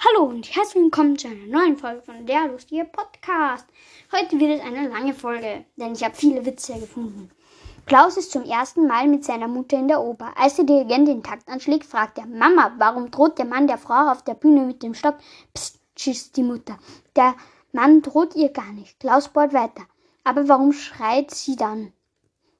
Hallo und herzlich willkommen zu einer neuen Folge von Der Lustige Podcast. Heute wird es eine lange Folge, denn ich habe viele Witze gefunden. Klaus ist zum ersten Mal mit seiner Mutter in der Oper. Als der Dirigent den Takt anschlägt, fragt er, Mama, warum droht der Mann der Frau auf der Bühne mit dem Stock? Psst, schießt die Mutter. Der Mann droht ihr gar nicht. Klaus bohrt weiter. Aber warum schreit sie dann?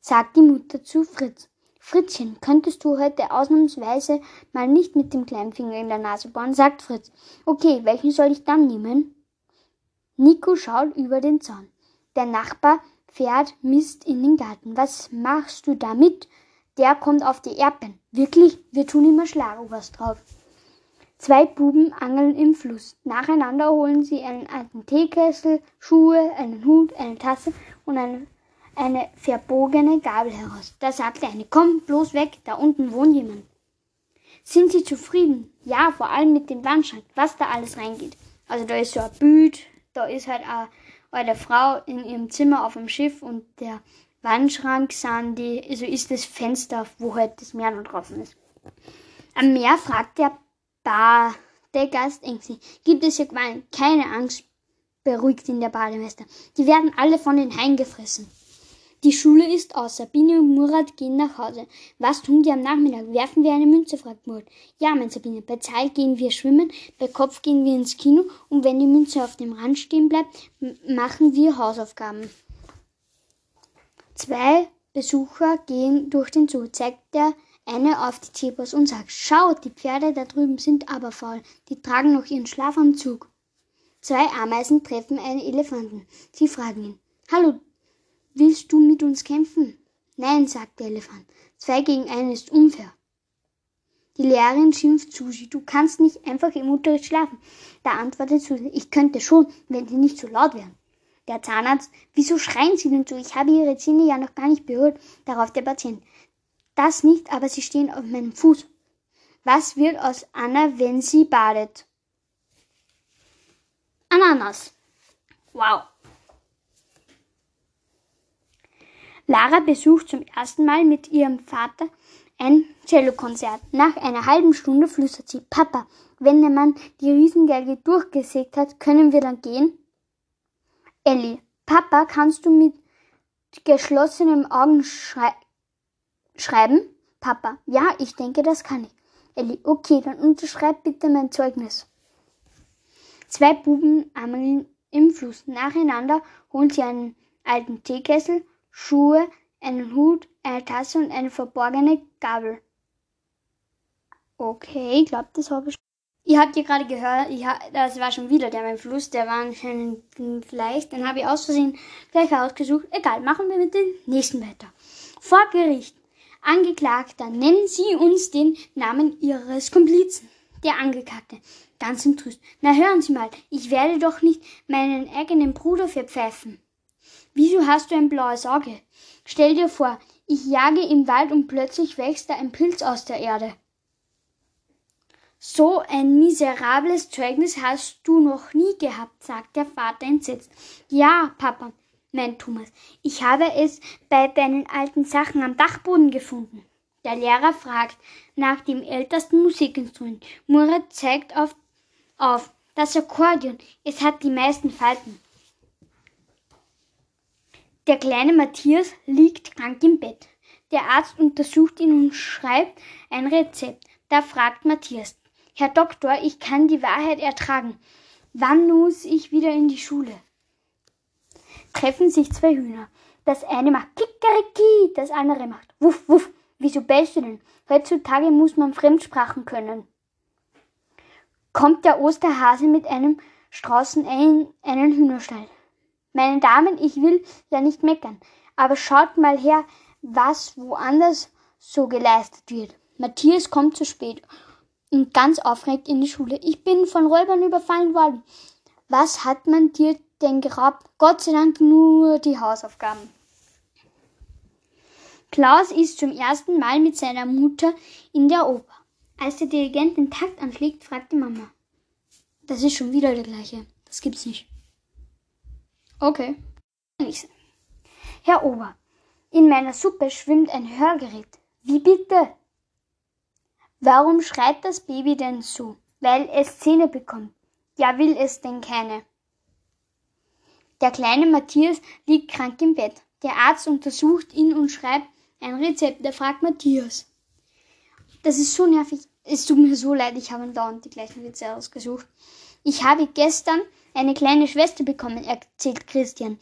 sagt die Mutter zu Fritz. Fritzchen, könntest du heute ausnahmsweise mal nicht mit dem kleinen Finger in der Nase bohren? sagt Fritz. Okay, welchen soll ich dann nehmen? Nico schaut über den Zaun. Der Nachbar fährt Mist in den Garten. Was machst du damit? Der kommt auf die Erpen. Wirklich? Wir tun immer Schlagobers drauf. Zwei Buben angeln im Fluss. Nacheinander holen sie einen alten Teekessel, Schuhe, einen Hut, eine Tasse und eine eine verbogene Gabel heraus. Da sagte eine, komm bloß weg, da unten wohnt jemand. Sind Sie zufrieden? Ja, vor allem mit dem Wandschrank, was da alles reingeht. Also da ist so ein Büt, da ist halt eine Frau in ihrem Zimmer auf dem Schiff und der Wandschrank sind die, also ist das Fenster, wo halt das Meer noch draußen ist. Am Meer fragt der Badegast ängstlich, gibt es hier Quallen? Keine Angst, beruhigt ihn der Bademeister. Die werden alle von den Haien gefressen. Die Schule ist aus. Sabine und Murat gehen nach Hause. Was tun die am Nachmittag? Werfen wir eine Münze? fragt Murat. Ja, mein Sabine. Bei Zahl gehen wir schwimmen, bei Kopf gehen wir ins Kino und wenn die Münze auf dem Rand stehen bleibt, machen wir Hausaufgaben. Zwei Besucher gehen durch den Zoo, zeigt der eine auf die Zebras und sagt, schaut, die Pferde da drüben sind aber faul, die tragen noch ihren Schlafanzug. Zwei Ameisen treffen einen Elefanten. Sie fragen ihn, hallo, Willst du mit uns kämpfen? Nein, sagt der Elefant. Zwei gegen einen ist unfair. Die Lehrerin schimpft Susi, du kannst nicht einfach im Unterricht schlafen. Da antwortet Susi, ich könnte schon, wenn sie nicht so laut wären. Der Zahnarzt, wieso schreien Sie denn so? Ich habe Ihre Zähne ja noch gar nicht berührt. Darauf der Patient. Das nicht, aber sie stehen auf meinem Fuß. Was wird aus Anna, wenn sie badet? Ananas. Wow. Lara besucht zum ersten Mal mit ihrem Vater ein Cellokonzert. Nach einer halben Stunde flüstert sie, Papa, wenn der Mann die Riesengeige durchgesägt hat, können wir dann gehen? Ellie, Papa, kannst du mit geschlossenen Augen schrei schreiben? Papa, ja, ich denke, das kann ich. Ellie, okay, dann unterschreib bitte mein Zeugnis. Zwei Buben angeln im Fluss. Nacheinander holen sie einen alten Teekessel Schuhe, einen Hut, eine Tasse und eine verborgene Gabel. Okay, ich glaube, das habe ich. Ihr habt ja gerade gehört, ich ha das war schon wieder der mein Fluss, der war anscheinend vielleicht. Dann habe ich aus Versehen gleich ausgesucht. Egal, machen wir mit dem nächsten weiter. Vor Gericht. Angeklagter, nennen Sie uns den Namen Ihres Komplizen. Der Angeklagte, ganz entrüstet. Na hören Sie mal, ich werde doch nicht meinen eigenen Bruder verpfeifen. Wieso hast du ein blaues Auge? Stell dir vor, ich jage im Wald und plötzlich wächst da ein Pilz aus der Erde. So ein miserables Zeugnis hast du noch nie gehabt, sagt der Vater entsetzt. Ja, Papa, meint Thomas, ich habe es bei deinen alten Sachen am Dachboden gefunden. Der Lehrer fragt nach dem ältesten Musikinstrument. Murat zeigt auf, auf das Akkordeon. Es hat die meisten Falten. Der kleine Matthias liegt krank im Bett. Der Arzt untersucht ihn und schreibt ein Rezept. Da fragt Matthias, Herr Doktor, ich kann die Wahrheit ertragen. Wann muss ich wieder in die Schule? Treffen sich zwei Hühner. Das eine macht Kikeriki, das andere macht Wuff, Wuff. Wieso bellst du denn? Heutzutage muss man Fremdsprachen können. Kommt der Osterhase mit einem Straußen in einen Hühnerstall. Meine Damen, ich will ja nicht meckern, aber schaut mal her, was woanders so geleistet wird. Matthias kommt zu spät und ganz aufgeregt in die Schule. Ich bin von Räubern überfallen worden. Was hat man dir denn geraubt? Gott sei Dank nur die Hausaufgaben. Klaus ist zum ersten Mal mit seiner Mutter in der Oper. Als der Dirigent den Takt anschlägt, fragt die Mama. Das ist schon wieder der gleiche. Das gibt's nicht. Okay. Herr Ober, in meiner Suppe schwimmt ein Hörgerät. Wie bitte? Warum schreit das Baby denn so? weil es Zähne bekommt. Ja, will es denn keine? Der kleine Matthias liegt krank im Bett. Der Arzt untersucht ihn und schreibt ein Rezept. Er fragt Matthias. Das ist so nervig. Es tut mir so leid, ich habe dauernd die gleichen Witze ausgesucht. Ich habe gestern eine kleine Schwester bekommen, erzählt Christian,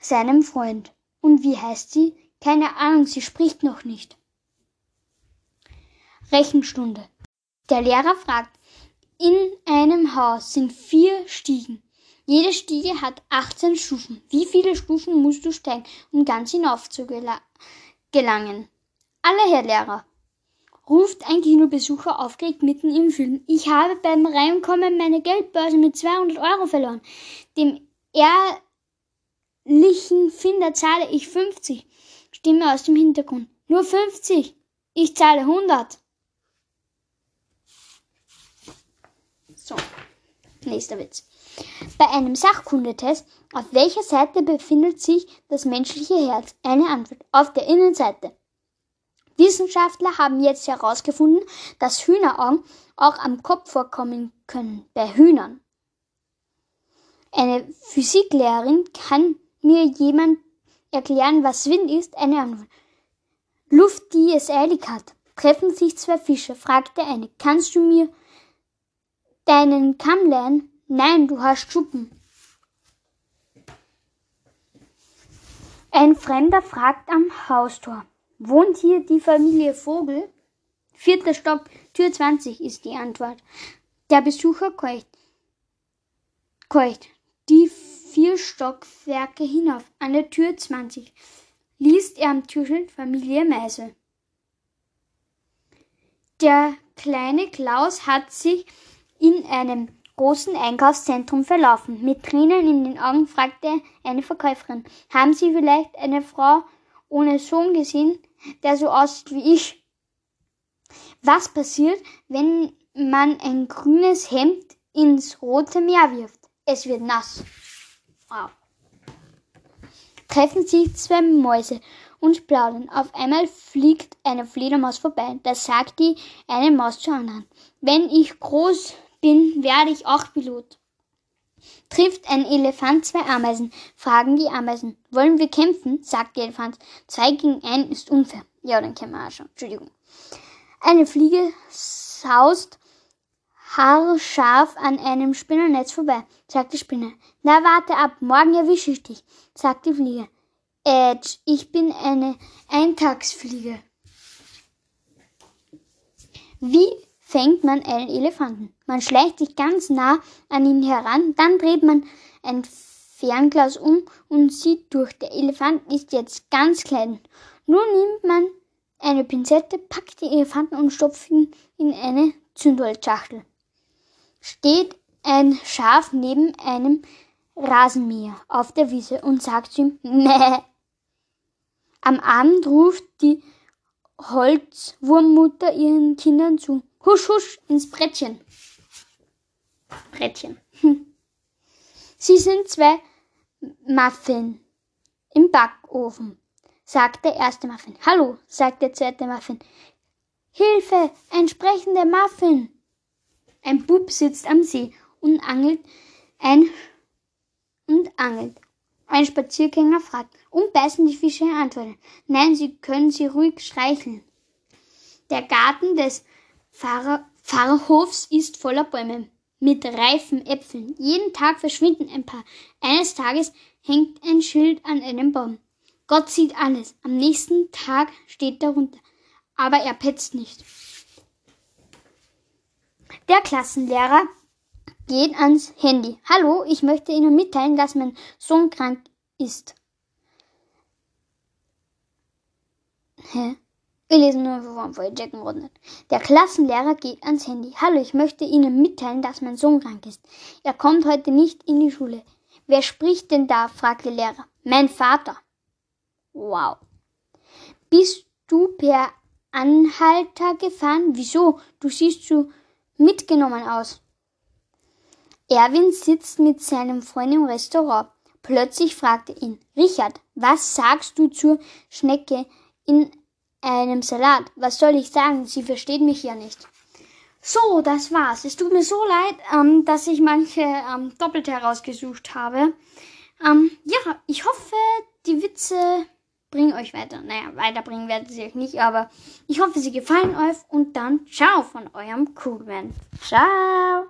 seinem Freund. Und wie heißt sie? Keine Ahnung, sie spricht noch nicht. Rechenstunde. Der Lehrer fragt, in einem Haus sind vier Stiegen. Jede Stiege hat 18 Stufen. Wie viele Stufen musst du steigen, um ganz hinauf zu gelangen? Alle, Herr Lehrer, ruft ein Kinobesucher aufgeregt mitten im Film. Ich habe beim Reinkommen meine Geldbörse mit 200 Euro verloren. Dem ehrlichen Finder zahle ich 50. Stimme aus dem Hintergrund. Nur 50. Ich zahle 100. So, nächster Witz. Bei einem Sachkundetest, auf welcher Seite befindet sich das menschliche Herz? Eine Antwort. Auf der Innenseite. Wissenschaftler haben jetzt herausgefunden, dass Hühneraugen auch am Kopf vorkommen können, bei Hühnern. Eine Physiklehrerin kann mir jemand erklären, was Wind ist? Eine Antwort. Luft, die es eilig hat. Treffen sich zwei Fische, fragt der eine. Kannst du mir deinen Kamm leihen? Nein, du hast Schuppen. Ein Fremder fragt am Haustor. Wohnt hier die Familie Vogel? Vierter Stopp, Tür 20 ist die Antwort. Der Besucher keucht. Keucht. Die vier Stockwerke hinauf. An der Tür 20 liest er am Türschild Familie Meise. Der kleine Klaus hat sich in einem großen Einkaufszentrum verlaufen. Mit Tränen in den Augen fragte eine Verkäuferin, haben Sie vielleicht eine Frau ohne Sohn gesehen, der so aussieht wie ich? Was passiert, wenn man ein grünes Hemd ins rote Meer wirft? Es wird nass. Wow. Treffen sich zwei Mäuse und plaudern. Auf einmal fliegt eine Fledermaus vorbei. Da sagt die eine Maus zur anderen. Wenn ich groß bin, werde ich auch Pilot. Trifft ein Elefant zwei Ameisen, fragen die Ameisen. Wollen wir kämpfen? sagt der Elefant. Zwei gegen einen ist unfair. Ja, dann kennen wir auch schon. Entschuldigung. Eine Fliege saust haarscharf an einem Spinnernetz vorbei, sagt die Spinne. Na, warte ab, morgen erwische ich dich, sagt die Fliege. Edge, ich bin eine Eintagsfliege. Wie fängt man einen Elefanten. Man schleicht sich ganz nah an ihn heran, dann dreht man ein Fernglas um und sieht durch. Der Elefant ist jetzt ganz klein. Nun nimmt man eine Pinzette, packt den Elefanten und stopft ihn in eine Zündholzschachtel. Steht ein Schaf neben einem Rasenmäher auf der Wiese und sagt zu ihm, Mäh. Am Abend ruft die Holzwurmmutter ihren Kindern zu. Husch, husch, ins Brettchen. Brettchen. Hm. Sie sind zwei Muffin im Backofen, sagt der erste Muffin. Hallo, sagt der zweite Muffin. Hilfe, ein sprechender Muffin. Ein Bub sitzt am See und angelt ein und angelt. Ein Spaziergänger fragt, und beißen die Fische antworten. Nein, sie können sie ruhig streicheln. Der Garten des Pfarrer, Pfarrhofs ist voller Bäume mit reifen Äpfeln. Jeden Tag verschwinden ein paar. Eines Tages hängt ein Schild an einem Baum. Gott sieht alles. Am nächsten Tag steht darunter. Aber er petzt nicht. Der Klassenlehrer geht ans Handy. Hallo, ich möchte Ihnen mitteilen, dass mein Sohn krank ist. Hä? Wir lesen nur von vorher Jacken Rodnett. Der Klassenlehrer geht ans Handy. Hallo, ich möchte Ihnen mitteilen, dass mein Sohn krank ist. Er kommt heute nicht in die Schule. Wer spricht denn da? fragt der Lehrer. Mein Vater. Wow. Bist du per Anhalter gefahren? Wieso? Du siehst so mitgenommen aus. Erwin sitzt mit seinem Freund im Restaurant. Plötzlich fragt er ihn, Richard, was sagst du zur Schnecke in einem Salat. Was soll ich sagen? Sie versteht mich ja nicht. So, das war's. Es tut mir so leid, ähm, dass ich manche ähm, doppelt herausgesucht habe. Ähm, ja, ich hoffe, die Witze bringen euch weiter. Naja, weiterbringen werden sie euch nicht, aber ich hoffe, sie gefallen euch und dann ciao von eurem Coolman. Ciao!